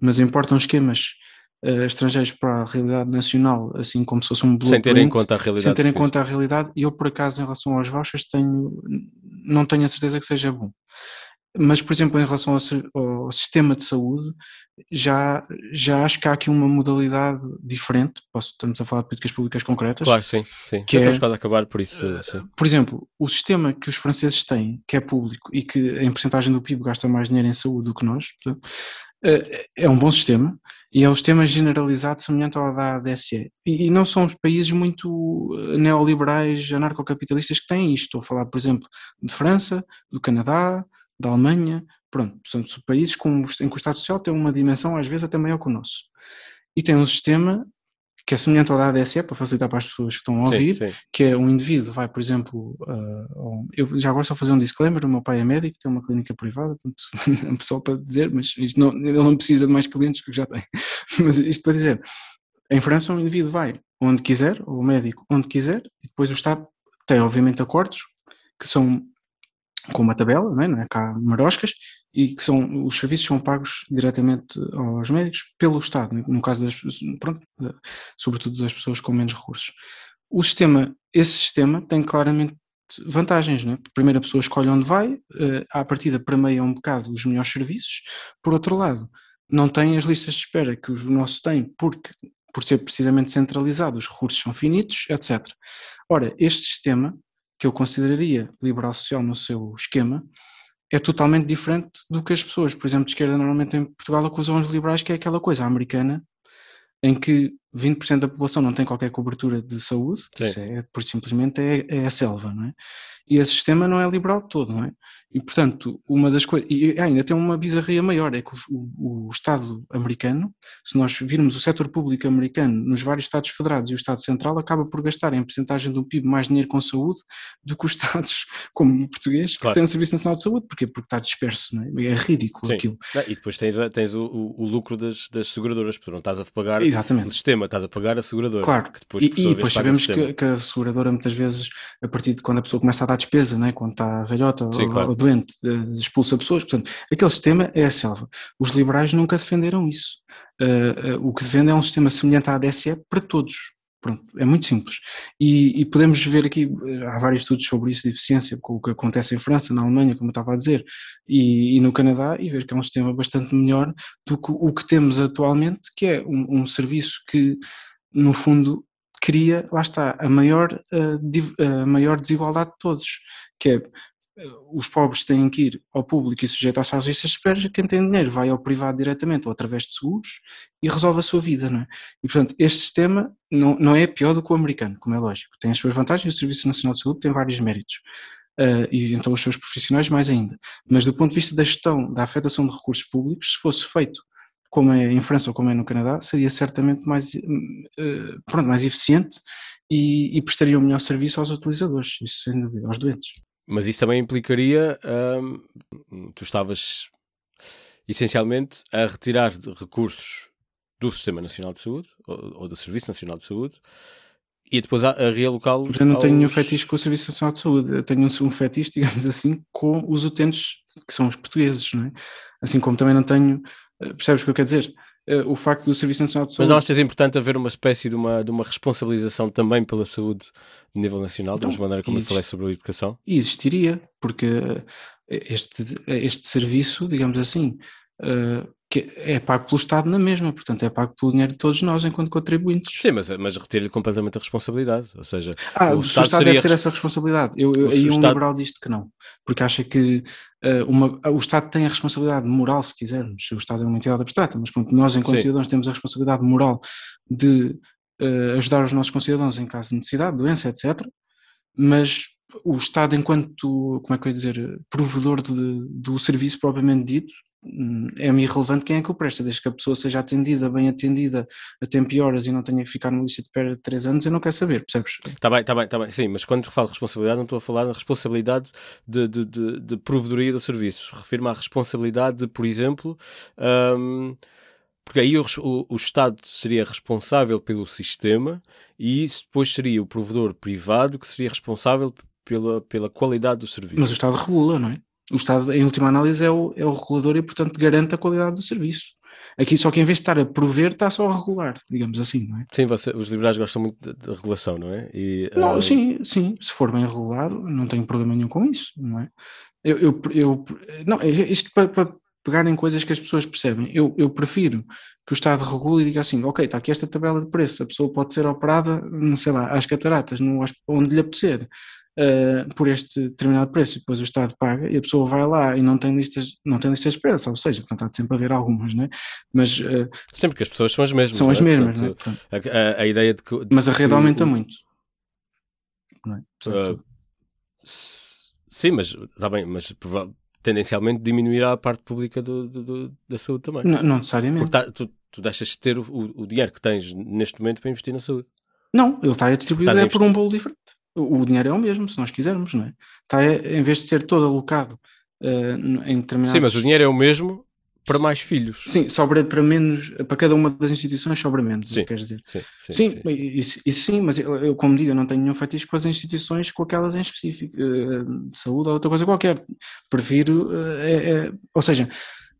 mas importam esquemas uh, estrangeiros para a realidade nacional, assim como se fosse um Sem ter em conta a realidade. Sem ter em conta a realidade, e eu por acaso em relação aos vouchers tenho, não tenho a certeza que seja bom. Mas, por exemplo, em relação ao, ao, sistema de saúde, já, já acho que há aqui uma modalidade diferente. Posso, estamos a falar de políticas públicas concretas. Claro, sim, sim. Que já é, estamos quase a acabar, por isso. Uh, por exemplo, o sistema que os franceses têm, que é público e que em porcentagem do PIB gasta mais dinheiro em saúde do que nós, eh, é um bom sistema e é um sistema generalizado semelhante ao da ADSE. E, e não são os países muito eh, neoliberais, anarcocapitalistas que têm isto. Estou a falar, por exemplo, de França, do Canadá, da Alemanha, pronto, são países com, em que o Estado Social tem uma dimensão às vezes até maior que o nosso. E tem um sistema que é semelhante ao da ADSE, para facilitar para as pessoas que estão a ouvir, sim, sim. que é um indivíduo vai, por exemplo, uh, eu já agora só fazer um disclaimer, o meu pai é médico, tem uma clínica privada, portanto, (laughs) só para dizer, mas isto não, ele não precisa de mais clientes que já tem, (laughs) mas isto para dizer, em França um indivíduo vai onde quiser, ou o médico onde quiser, e depois o Estado tem obviamente acordos que são com uma tabela, não é? Não é cá maroscas, e que são, os serviços são pagos diretamente aos médicos pelo Estado, no caso das, pronto, sobretudo das pessoas com menos recursos. O sistema, esse sistema tem claramente vantagens, não é? Primeiro a pessoa escolhe onde vai, eh, à partida permeia um bocado os melhores serviços, por outro lado, não tem as listas de espera que o nosso tem, porque por ser precisamente centralizado, os recursos são finitos, etc. Ora, este sistema que eu consideraria liberal social no seu esquema, é totalmente diferente do que as pessoas, por exemplo, de esquerda normalmente em Portugal acusam os liberais, que é aquela coisa americana, em que 20% da população não tem qualquer cobertura de saúde, é, por simplesmente é, é, a selva, não é? E esse sistema não é liberal todo, não é? E portanto, uma das coisas, e ainda tem uma bizarria maior, é que o, o, Estado americano, se nós virmos o setor público americano nos vários Estados federados e o Estado central, acaba por gastar em porcentagem do PIB mais dinheiro com saúde do que os (laughs) Estados, como o português, que claro. têm um Serviço Nacional de Saúde, porquê? Porque está disperso, não é? É ridículo Sim. aquilo. e depois tens, tens o, o, lucro das, das seguradoras, porque não estás a pagar Exatamente. o sistema, estás a pagar a seguradora. Claro, depois, e, e depois sabemos que, que, a seguradora muitas vezes, a partir de quando a pessoa começa a dar despesa, né, quando está velhota Sim, ou, claro. ou, doente, expulsa pessoas, portanto, aquele sistema é a selva. Os liberais nunca defenderam isso. Uh, uh, o que defendem é um sistema semelhante à ADSE para todos. Pronto, é muito simples. E, e, podemos ver aqui, há vários estudos sobre isso de eficiência, com o que acontece em França, na Alemanha, como eu estava a dizer, e, e no Canadá, e ver que é um sistema bastante melhor do que o que temos atualmente, que é um, um serviço que, no fundo, cria, lá está, a maior, a, a maior desigualdade de todos, que é os pobres têm que ir ao público e sujeitar-se às listas de espera, quem tem dinheiro vai ao privado diretamente ou através de seguros e resolve a sua vida, não é? E portanto, este sistema não, não é pior do que o americano, como é lógico, tem as suas vantagens, o Serviço Nacional de Saúde tem vários méritos, uh, e então os seus profissionais mais ainda, mas do ponto de vista da gestão, da afetação de recursos públicos, se fosse feito como é em França ou como é no Canadá, seria certamente mais, uh, pronto, mais eficiente e, e prestaria um melhor serviço aos utilizadores, isso sem dúvida, aos doentes. Mas isso também implicaria, hum, tu estavas essencialmente a retirar recursos do Sistema Nacional de Saúde ou, ou do Serviço Nacional de Saúde e depois a, a realocá-los. Eu não aos... tenho nenhum fetiche com o Serviço Nacional de Saúde, eu tenho um, um fetiche, digamos assim, com os utentes que são os portugueses, não é? Assim como também não tenho, eh, percebes o que eu quero dizer? Uh, o facto do Serviço Nacional de Saúde. Mas não achas importante haver uma espécie de uma, de uma responsabilização também pela saúde de nível nacional, da mesma maneira como eu falei sobre a educação? E existiria, porque este, este serviço, digamos assim, uh, que é pago pelo Estado na mesma, portanto é pago pelo dinheiro de todos nós enquanto contribuintes. Sim, mas, mas retira-lhe completamente a responsabilidade, ou seja... Ah, o, Estado, Estado deve ter essa responsabilidade, eu, eu, aí um Estado... liberal diz que não, porque acha que uh, uma, o Estado tem a responsabilidade moral, se quisermos, o Estado é uma entidade abstrata, mas pronto, nós enquanto Sim. cidadãos temos a responsabilidade moral de uh, ajudar os nossos concidadãos em caso de necessidade, doença, etc., mas o Estado enquanto, como é que eu ia dizer, provedor de, do serviço propriamente dito, é-me irrelevante quem é que o presta, desde que a pessoa seja atendida, bem atendida, a tempo e horas e não tenha que ficar numa lista de espera de 3 anos, eu não quero saber, percebes? Está bem, está bem, está bem, sim, mas quando falo de responsabilidade, não estou a falar da responsabilidade de, de, de, de provedoria do serviço, refiro-me à responsabilidade de, por exemplo, um, porque aí o, o, Estado seria responsável pelo sistema e depois seria o provedor privado que seria responsável pela, pela qualidade do serviço. Mas o Estado regula, não é? O Estado, em última análise, é o, é o regulador e, portanto, garante a qualidade do serviço. Aqui só que em vez de estar a prover, está só a regular, digamos assim, não é? Sim, você, os liberais gostam muito de, de regulação, não é? E, não, uh... sim, sim, se for bem regulado, não tenho problema nenhum com isso, não é? Eu, eu, eu não, isto para, para pegar em coisas que as pessoas percebem, eu, eu prefiro que o Estado regule e diga assim, ok, está aqui esta tabela de preços, a pessoa pode ser operada, não sei lá, às cataratas, no, onde lhe apetecer, uh, por este determinado preço, e depois o Estado paga e a pessoa vai lá e não tem listas, não tem listas de espera, ou seja, portanto, há de sempre haver algumas, não é? Mas, uh, sempre que as pessoas são as mesmas. São as é? mesmas, portanto, é? a, a, a, ideia de que. Mas a rede aumenta muito. Não é? Uh, sim, mas está bem, mas tendencialmente diminuirá a parte pública do, do, do, da saúde também. Não, não necessariamente. Porque tá, tu, tu deixas de ter o, o, o, dinheiro que tens neste momento para investir na saúde. Não, ele está a distribuir por um bolo diferente o dinheiro é o mesmo, se nós quisermos, não é? Está, em vez de ser todo alocado uh, em determinados... Sim, mas o dinheiro é o mesmo para mais filhos. Sim, sobra para menos, para cada uma das instituições sobra menos, sim, queres dizer. Sim, sim, sim, sim, Isso, isso, sim, mas eu, eu, como digo, eu não tenho nenhum fetiche com as instituições, com aquelas em específico, uh, saúde ou outra coisa qualquer. Prefiro, uh, é, é, ou seja,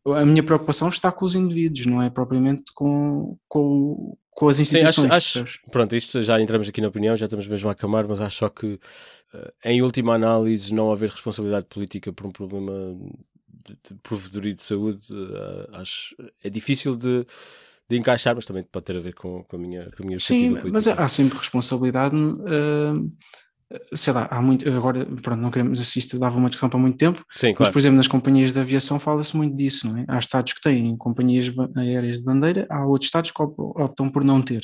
a minha preocupação está com os indivíduos, não é propriamente com, com, com as instituições. Sim, acho, acho, pronto, isto já entramos aqui na opinião, já estamos mesmo a acamar, mas acho só que, uh, em última análise, não haver responsabilidade política por um problema de, de provedoria de saúde, uh, acho é difícil de, de encaixar, mas também pode ter a ver com, com a minha, com a minha Sim, mas há sempre responsabilidade. Uh, sei lá, há muito, agora, pronto, não queremos assistir, dava uma discussão para muito tempo, Sim, claro. mas, por exemplo, nas companhias de aviação fala-se muito disso, não é? Há estados que têm companhias aéreas de bandeira, há outros estados que optam por não ter.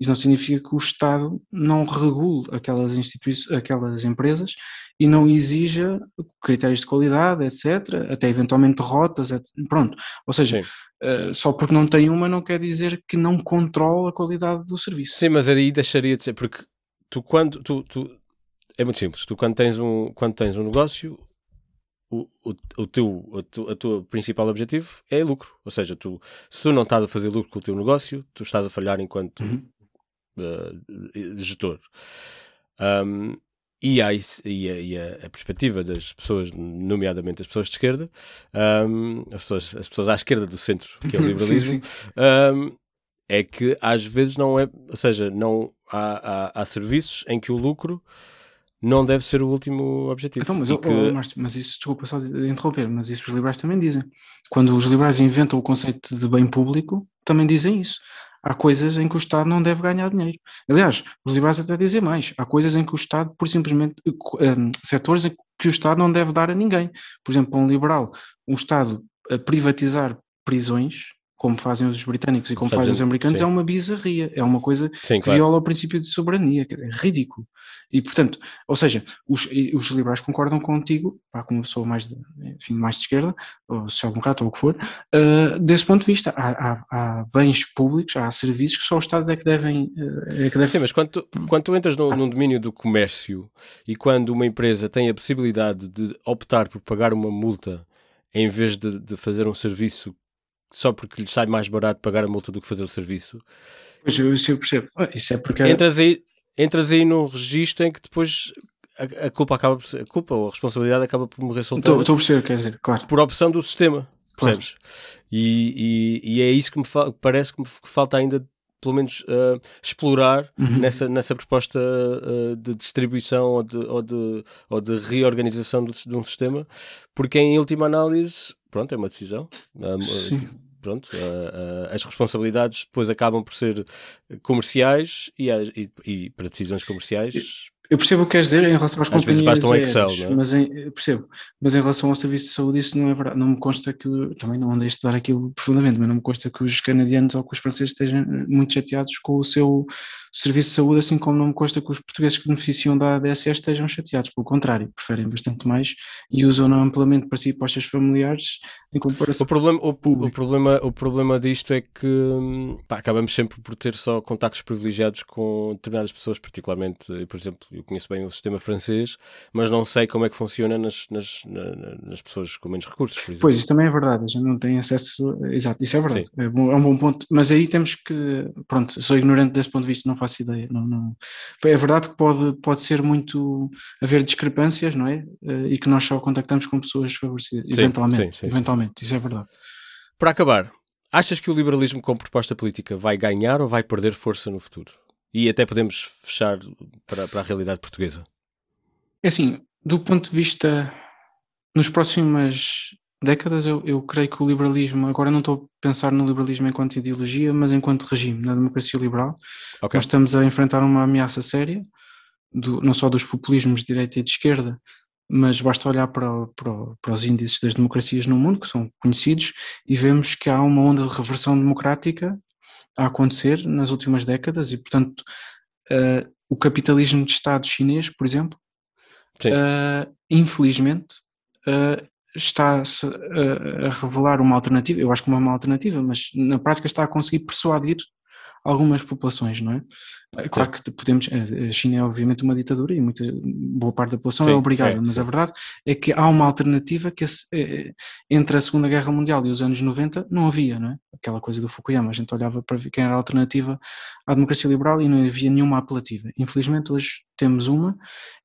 Isso não significa que o Estado não regule aquelas instituições, aquelas empresas e não exija critérios de qualidade, etc., até eventualmente rotas, etc. pronto. Ou seja, uh, só porque não tem uma não quer dizer que não controla a qualidade do serviço. Sim, mas aí deixaria de ser, porque tu quando tu, tu é muito simples. Tu, quando tens um, quando tens um negócio, o, o, o teu, a, tu, a tua principal objetivo é lucro. Ou seja, tu, se tu não estás a fazer lucro com o teu negócio, tu estás a falhar enquanto uhum. uh, gestor. Um, e, há, e, a, e a, a, perspectiva das pessoas, nomeadamente as pessoas de esquerda, um, as, pessoas, as pessoas à esquerda do centro, que é o (laughs) liberalismo, sim, sim. Um, é que às vezes não é, ou seja, não há, há, há serviços em que o lucro não deve ser o último objetivo. Então, mas, que- oh, mas, mas isso, desculpa só de interromper, mas isso os liberais também dizem. Quando os liberais inventam o conceito de bem público, também dizem isso. Há coisas em que o Estado não deve ganhar dinheiro. Aliás, os liberais até dizem mais. Há coisas em que o Estado, por simplesmente, um, setores em que o Estado não deve dar a ninguém. Por exemplo, para um liberal, um Estado a privatizar prisões, como fazem os britânicos e como fazem os americanos, sim. é uma bizarria. É uma coisa Sim, que claro. viola o princípio de soberania, quer dizer, é ridículo. E, portanto, ou seja, os, os liberais concordam contigo, pá, como pessoa mais de, enfim, mais de esquerda, ou social-democrata, ou o que for, uh, desse ponto de vista, há, há, há, bens públicos, há serviços que só os Estados é que devem. Uh, é que devem... Sim, mas quando tu, quando tu entras no, num domínio do comércio e quando uma empresa tem a possibilidade de optar por pagar uma multa em vez de, de fazer um serviço só porque lhe sai mais barato pagar a multa do que fazer o serviço. Pois eu, isso eu percebo. Isso é porque. Entras aí, entras aí num registro em que depois a, a culpa acaba por, a culpa ou a responsabilidade acaba por morrer solteira. Estou a perceber, quer dizer, claro. Por opção do sistema, percebes? Claro. E, e, e, é isso que me parece que me falta ainda pelo menos uh, explorar uhum. nessa, nessa proposta uh, de distribuição ou de, ou de, ou de reorganização do, de um sistema, porque em última análise, pronto, é uma decisão. Uh, pronto, as responsabilidades depois acabam por ser comerciais e, e, e para decisões comerciais. Eu percebo o que queres dizer em relação às Às companhias vezes basta um aéreas, Excel, não é? mas em, percebo. Mas em relação ao serviço de saúde isso não é verdade. Não me consta que, também não andei a estudar aquilo profundamente, mas não me consta que os canadianos ou que os franceses estejam muito chateados com o seu serviço de saúde, assim como não me consta que os portugueses que beneficiam da ADSS estejam chateados. Pelo contrário, preferem bastante mais e usam-na amplamente para si e para os seus familiares em comparação o problema, o, o, problema, o problema disto é que pá, acabamos sempre por ter só contactos privilegiados com determinadas pessoas, particularmente, por exemplo, eu conheço bem o sistema francês, mas não sei como é que funciona nas, nas, nas pessoas com menos recursos, por exemplo. Pois, isso também é verdade, a gente não tem acesso, exato, isso é verdade, é, bom, é, um bom ponto, mas aí temos que, pronto, sou ignorante desse ponto de vista, não faço ideia, não, não... é verdade que pode, pode ser muito, haver discrepâncias, não é, e que nós só contactamos com pessoas favorecidas, sim, eventualmente, sim, sim, eventualmente, isso é verdade. Para acabar, achas que o liberalismo como proposta política vai ganhar ou vai perder força no futuro? E até podemos fechar para, para a realidade portuguesa. É assim, do ponto de vista, nos próximas décadas, eu, eu creio que o liberalismo, agora não estou a pensar no liberalismo enquanto ideologia, mas enquanto regime, na democracia liberal, okay. nós estamos a enfrentar uma ameaça séria, do, não só dos populismos de direita e de esquerda, mas basta olhar para, para, para, os índices das democracias no mundo, que são conhecidos, e vemos que há uma onda de reversão democrática a acontecer nas últimas décadas, e portanto uh, o capitalismo de Estado chinês, por exemplo, uh, infelizmente uh, está a, a revelar uma alternativa, eu acho que não é uma alternativa, mas na prática está a conseguir persuadir algumas populações, não é? É claro Sim. que podemos, a China é obviamente uma ditadura e muita, boa parte da população Sim, é obrigada, é, mas sim. a verdade é que há uma alternativa que entre a Segunda Guerra Mundial e os anos 90 não havia, não é? Aquela coisa do Fukuyama, a gente olhava para ver quem era a alternativa à democracia liberal e não havia nenhuma apelativa. Infelizmente hoje temos uma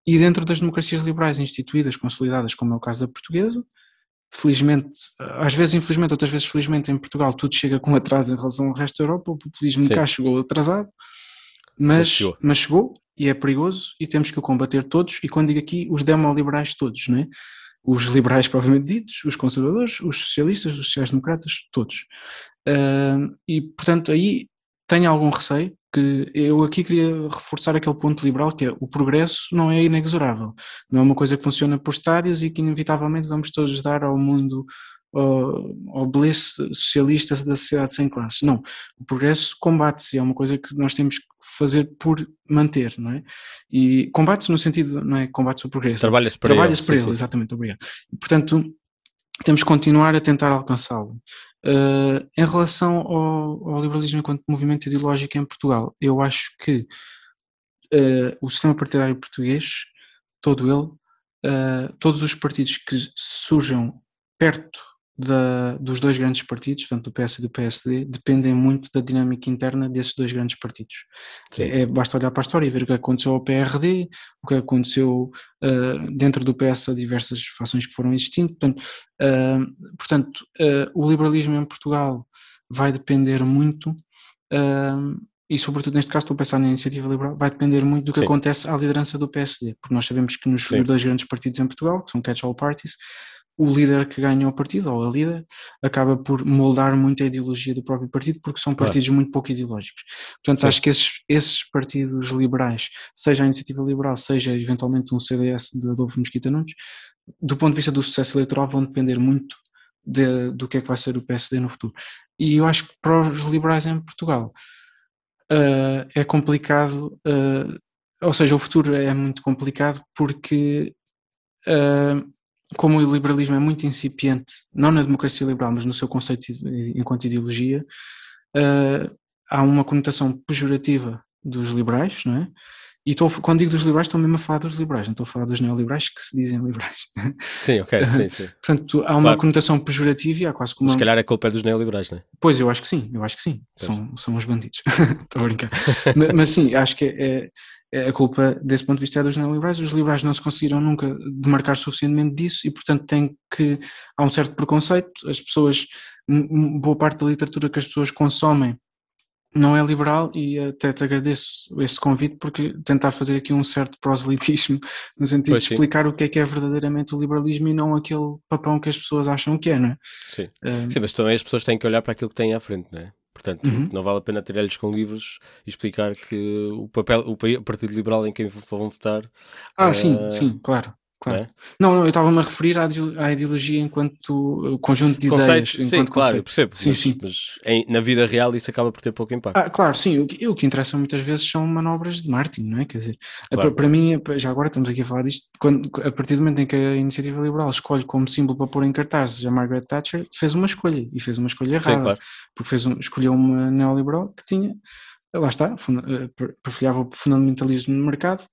e dentro das democracias liberais instituídas, consolidadas, como é o caso da portuguesa, felizmente, às vezes infelizmente, outras vezes felizmente em Portugal tudo chega com atraso em relação ao resto da Europa, o populismo Sim. cá chegou atrasado, Mas mas, chegou. mas chegou e é perigoso e temos que o combater todos e quando digo aqui os demoliberais todos, não é? Os liberais propriamente ditos, os conservadores, os socialistas, os sociais-democratas, todos. Ah, e portanto aí tenho algum receio que eu aqui queria reforçar aquele ponto liberal que é o progresso não é inexorável, não é uma coisa que funciona por estádios e que inevitavelmente vamos todos dar ao mundo ao, ao bliss socialista da sociedade sem classes. Não, o progresso combate-se, é uma coisa que nós temos que fazer por manter, não é? E combate-se no sentido, não é combate-se o progresso. Trabalha-se para Trabalha-se para ele, sim. exatamente, obrigado. Portanto, temos que continuar a tentar alcançá-lo. Uh, em relação ao, ao, liberalismo enquanto movimento ideológico em Portugal, eu acho que uh, o sistema partidário português, todo ele, uh, todos os partidos que surjam perto da, dos dois grandes partidos, tanto do PS e do PSD, dependem muito da dinâmica interna desses dois grandes partidos. É, basta olhar para a história e ver o que aconteceu ao PRD, o que aconteceu uh, dentro do PS a diversas fações que foram existindo. Portanto, uh, portanto uh, o liberalismo em Portugal vai depender muito e sobretudo neste caso estou a pensar na iniciativa liberal, vai depender muito do que Sim. acontece à liderança do PSD, porque nós sabemos que nos Sim. dois grandes partidos em Portugal, que são catch-all parties, o líder que ganha o partido, ou a líder, acaba por moldar muito a ideologia do próprio partido, porque são Claro. partidos muito pouco ideológicos. Portanto, Sim. acho que esses, esses partidos liberais, seja a iniciativa liberal, seja eventualmente um CDS de Adolfo Mesquita Nunes, do ponto de vista do sucesso eleitoral, vão depender muito de- do que é que vai ser o PSD no futuro. E eu acho que para os liberais em Portugal ah, é complicado, ah, ou seja, o futuro é muito complicado porque, ah, como o liberalismo é muito incipiente, não na democracia liberal, mas no seu conceito enquanto ideologia, ah, há uma conotação pejorativa dos liberais, não é? E estou, quando digo dos liberais, estou mesmo a falar dos liberais, não estou a falar dos neoliberais que se dizem liberais. Sim, ok, (laughs) sim, sim. Portanto, há uma Claro. conotação pejorativa e há quase como Mas se calhar a culpa é dos neoliberais, não é? Pois, eu acho que sim, eu acho que sim. Pois. São, são os bandidos. (laughs) Estou a brincar. mas, mas sim, acho que é, é- a culpa desse ponto de vista é dos neoliberais. Os liberais não se conseguiram nunca demarcar suficientemente disso e, portanto, tem que. Há um certo preconceito. As pessoas. Boa parte da literatura que as pessoas consomem não é liberal e até te agradeço esse convite porque tentar fazer aqui um certo proselitismo (laughs) no sentido Pois de sim. explicar o que é que é verdadeiramente o liberalismo e não aquele papão que as pessoas acham que é, não é? Sim. Sim, mas também as pessoas têm que olhar para aquilo que têm à frente, não é? Portanto, Uhum. não vale a pena tirar-lhes com livros e explicar que o papel, o pa- o Partido Liberal em quem vão votar. Ah, sim, eh, sim, claro. Claro. não é? Não, eu estava-me a referir à, ide- à ideologia enquanto uh, conjunto de Conceitos, ideias. sim, enquanto claro, conceito. percebo, Sim, mas, sim. mas em- na vida real isso acaba por ter pouco impacto. Ah, claro, sim. O que, o que interessa muitas vezes são manobras de marketing, não é? Quer dizer, Claro. para, mim, já agora estamos aqui a falar disto, quando, a partir do momento em que a Iniciativa Liberal escolhe como símbolo para pôr em cartazes a Margaret Thatcher, fez uma escolha e fez uma escolha sim, errada. claro. porque fez um, escolheu uma neoliberal que tinha, lá está, eh, per- perfilhava o fundamentalismo no mercado,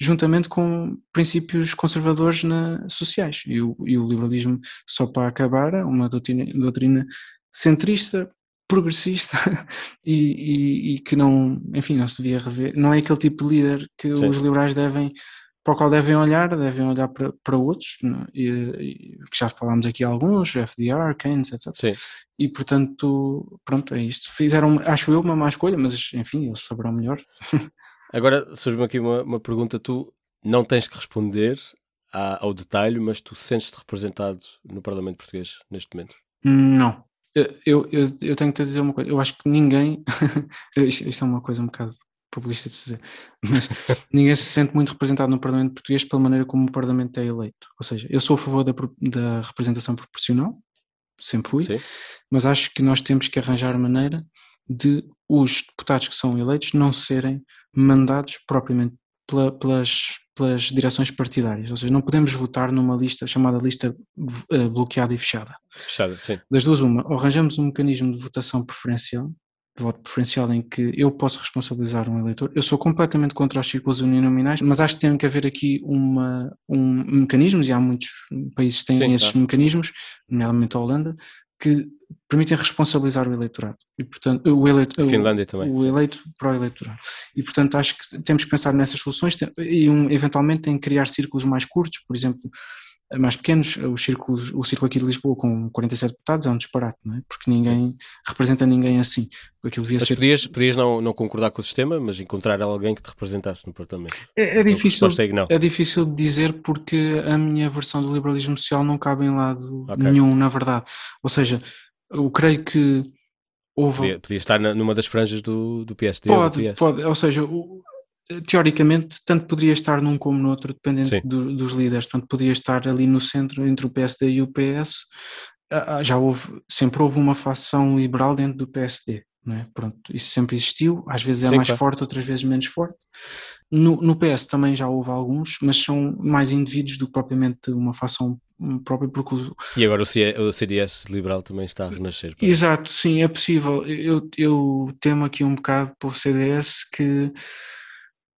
juntamente com princípios conservadores na, sociais. E o, e o liberalismo, só para acabar, é uma doutrina, doutrina centrista, progressista (laughs) e, e- e que não, enfim, não se devia rever. Não é aquele tipo de líder que Sim. os liberais devem para o qual devem olhar, devem olhar para, para outros, é? e, e que já falámos aqui alguns, FDR, Keynes, etc Sim. e portanto, pronto, é isto. Fizeram, acho eu, uma má escolha, mas enfim, eles saberão melhor. (laughs) Agora surge-me aqui uma, uma pergunta: tu não tens que responder à- ao detalhe, mas tu sentes-te representado no Parlamento Português neste momento? Não. Eu, eu, eu tenho que te dizer uma coisa, eu acho que ninguém, (laughs) isto, isto é uma coisa um bocado populista de dizer, mas ninguém se sente muito representado no Parlamento Português pela maneira como o Parlamento é eleito. Ou seja, eu sou a favor da, da representação proporcional, sempre fui, Sim. mas acho que nós temos que arranjar maneira de os deputados que são eleitos não serem mandados propriamente pela- pelas, pelas direções partidárias, ou seja, não podemos votar numa lista chamada lista eh, bloqueada e fechada. Fechada, sim. Das duas, uma, ou arranjamos um mecanismo de votação preferencial, de voto preferencial em que eu posso responsabilizar um eleitor. Eu sou completamente contra os círculos uninominais, mas acho que tem que haver aqui uma, um mecanismos, e há muitos países que têm Sim, esses mecanismos, nomeadamente a Holanda, que permitem responsabilizar o eleitorado. E, portanto, o eleito, o- Finlândia também. o eleito para o eleitorado. E, portanto, acho que temos que pensar nessas soluções e, um, eventualmente, em criar círculos mais curtos, por exemplo, mais pequenos. Os círculos, o círculo aqui de Lisboa com 47 deputados é um disparate, não é? Porque ninguém representa ninguém assim. Aquilo devia Mas ser. podias, podias não, não concordar com o sistema, mas encontrar alguém que te representasse no Parlamento. É, é difícil, é não. é difícil de dizer porque a minha versão do liberalismo social não cabe em lado Ok. nenhum, na verdade. Ou seja, eu creio que houve. Podia, podia estar numa das franjas do, do PSD ou do Pode, PS. pode, ou seja, o- teoricamente, tanto poderia estar num como no outro, dependendo do- dos líderes, portanto, poderia estar ali no centro entre o PSD e o PS. Ah, ah, Já houve, sempre houve uma facção liberal dentro do PSD, é? Pronto, isso sempre existiu, às vezes é Sim, mais claro. forte, outras vezes menos forte. No, no PS também já houve alguns, mas são mais indivíduos do que propriamente uma facção hum, própria, porque E agora o, C- o CDS liberal também está a renascer. parece. Exato, sim, é possível. Eu, eu temo aqui um bocado para o CDS que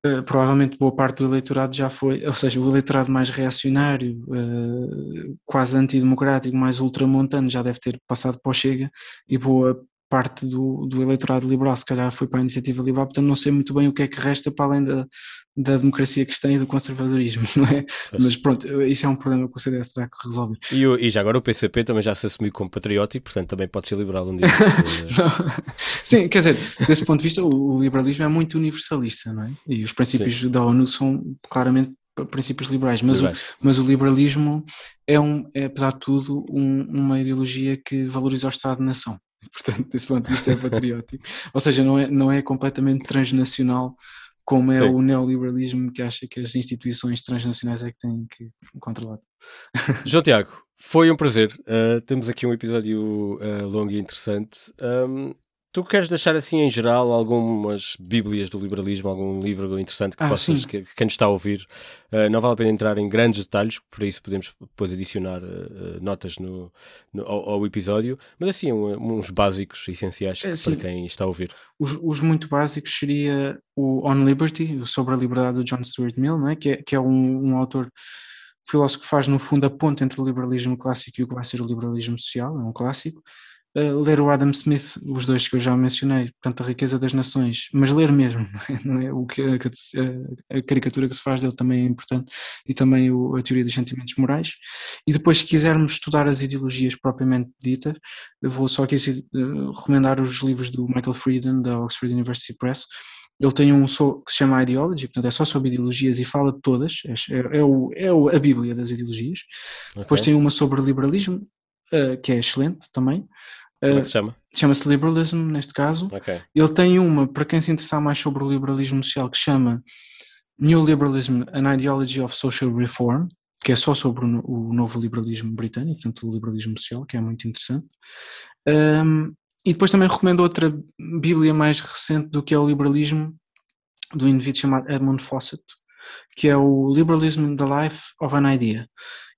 eh, provavelmente boa parte do eleitorado já foi, ou seja, o eleitorado mais reacionário, eh, quase antidemocrático, mais ultramontano, já deve ter passado para o Chega e boa parte do, do eleitorado liberal se calhar foi para a iniciativa liberal, portanto não sei muito bem o que é que resta para além da, da democracia cristã e do conservadorismo, (laughs) não é? Mas pronto, isso é um problema que o CDS terá que resolver. E, e já agora o PCP também já se assumiu como patriótico, portanto também pode ser liberal um dia. (laughs) (laughs) Sim, quer dizer, desse ponto de vista o, o, liberalismo é muito universalista, não é? E os princípios Sim. da ONU são claramente princípios liberais, mas, liberais. O, mas o liberalismo é, um, é apesar de tudo, um, uma ideologia que valoriza o Estado-nação. (laughs) Portanto, desse ponto de vista é patriótico. Ou seja, não é, não é completamente transnacional como é Sim. o neoliberalismo que acha que as instituições transnacionais é que têm que controlar. (laughs) João Tiago, foi um prazer. Uh, temos aqui um episódio uh, longo e interessante. Um, Tu queres deixar assim em geral algumas bíblias do liberalismo, algum livro interessante que ah, possas, que, que, quem nos está a ouvir, uh, não vale a pena entrar em grandes detalhes, por isso podemos depois adicionar uh, notas no, no ao, ao, episódio, mas assim um, uns básicos essenciais é, para quem está a ouvir. Os, os, muito básicos seria o On Liberty, sobre a liberdade do John Stuart Mill, não é? que é, que é um, um autor filósofo que faz no fundo a ponte entre o liberalismo clássico e o que vai ser o liberalismo social, é um clássico ler o Adam Smith, os dois que eu já mencionei, portanto, A Riqueza das Nações, mas ler mesmo, (laughs) é? O que, a, a, caricatura que se faz dele também é importante, e também o, a teoria dos sentimentos morais. E depois, se quisermos estudar as ideologias propriamente ditas, eu vou só aqui uh, recomendar os livros do Michael Frieden, da Oxford University Press. Ele tem um que se chama Ideology, portanto é só sobre ideologias e fala de todas, é, é, é o, é a Bíblia das ideologias. Okay. Depois tem uma sobre liberalismo, uh, que é excelente também. Como é que se chama? Chama-se Liberalism, neste caso. Okay. Ele tem uma, para quem se interessar mais sobre o liberalismo social, que chama New Liberalism, An Ideology of Social Reform, que é só sobre o, o novo liberalismo britânico, portanto o liberalismo social, que é muito interessante. Um, e depois também recomendo outra bíblia mais recente do que é o liberalismo, do indivíduo chamado Edmund Fawcett, que é o Liberalism in the Life of an Idea.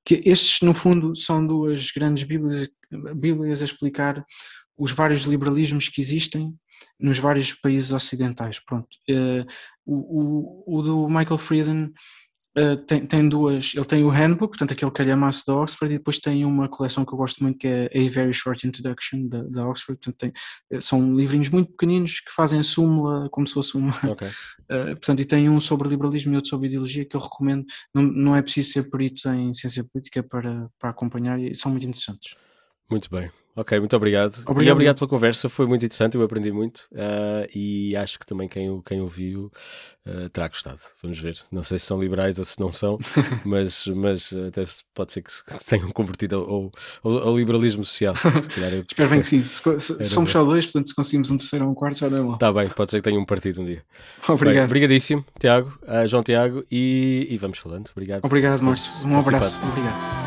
Que estes, no fundo, são duas grandes bíblias Bíblias a explicar os vários liberalismos que existem nos vários países ocidentais. Pronto. Uh, o, o, o, do Michael Frieden uh, tem, tem, duas. Ele tem o Handbook, portanto, aquele calhamaço da Oxford, e depois tem uma coleção que eu gosto muito que é A Very Short Introduction da, da Oxford. Portanto, tem, eh, são livrinhos muito pequeninos que fazem a súmula como se fosse uma. Okay. Uh, (laughs) portanto, e tem um sobre liberalismo e outro sobre ideologia que eu recomendo. Não, não é preciso ser perito em ciência política para, para acompanhar e são muito interessantes. Muito bem. Ok, muito obrigado. obrigado. E obrigado pela conversa, foi muito interessante, eu aprendi muito uh, e acho que também quem, quem ouviu uh, terá gostado. Vamos ver. Não sei se são liberais ou se não são, (laughs) mas, mas até pode ser que se tenham convertido ao, ao, ao liberalismo social. Eu... (laughs) Espero bem que sim. (laughs) Se, se, somos só dois, portanto, se conseguimos um terceiro ou um quarto, já não é mal. Está bem, pode ser que tenha um partido um dia. Obrigado. Bem, obrigadíssimo, Tiago, uh, João Tiago, e, e, vamos falando. Obrigado. Obrigado, Márcio. Um abraço. Obrigado.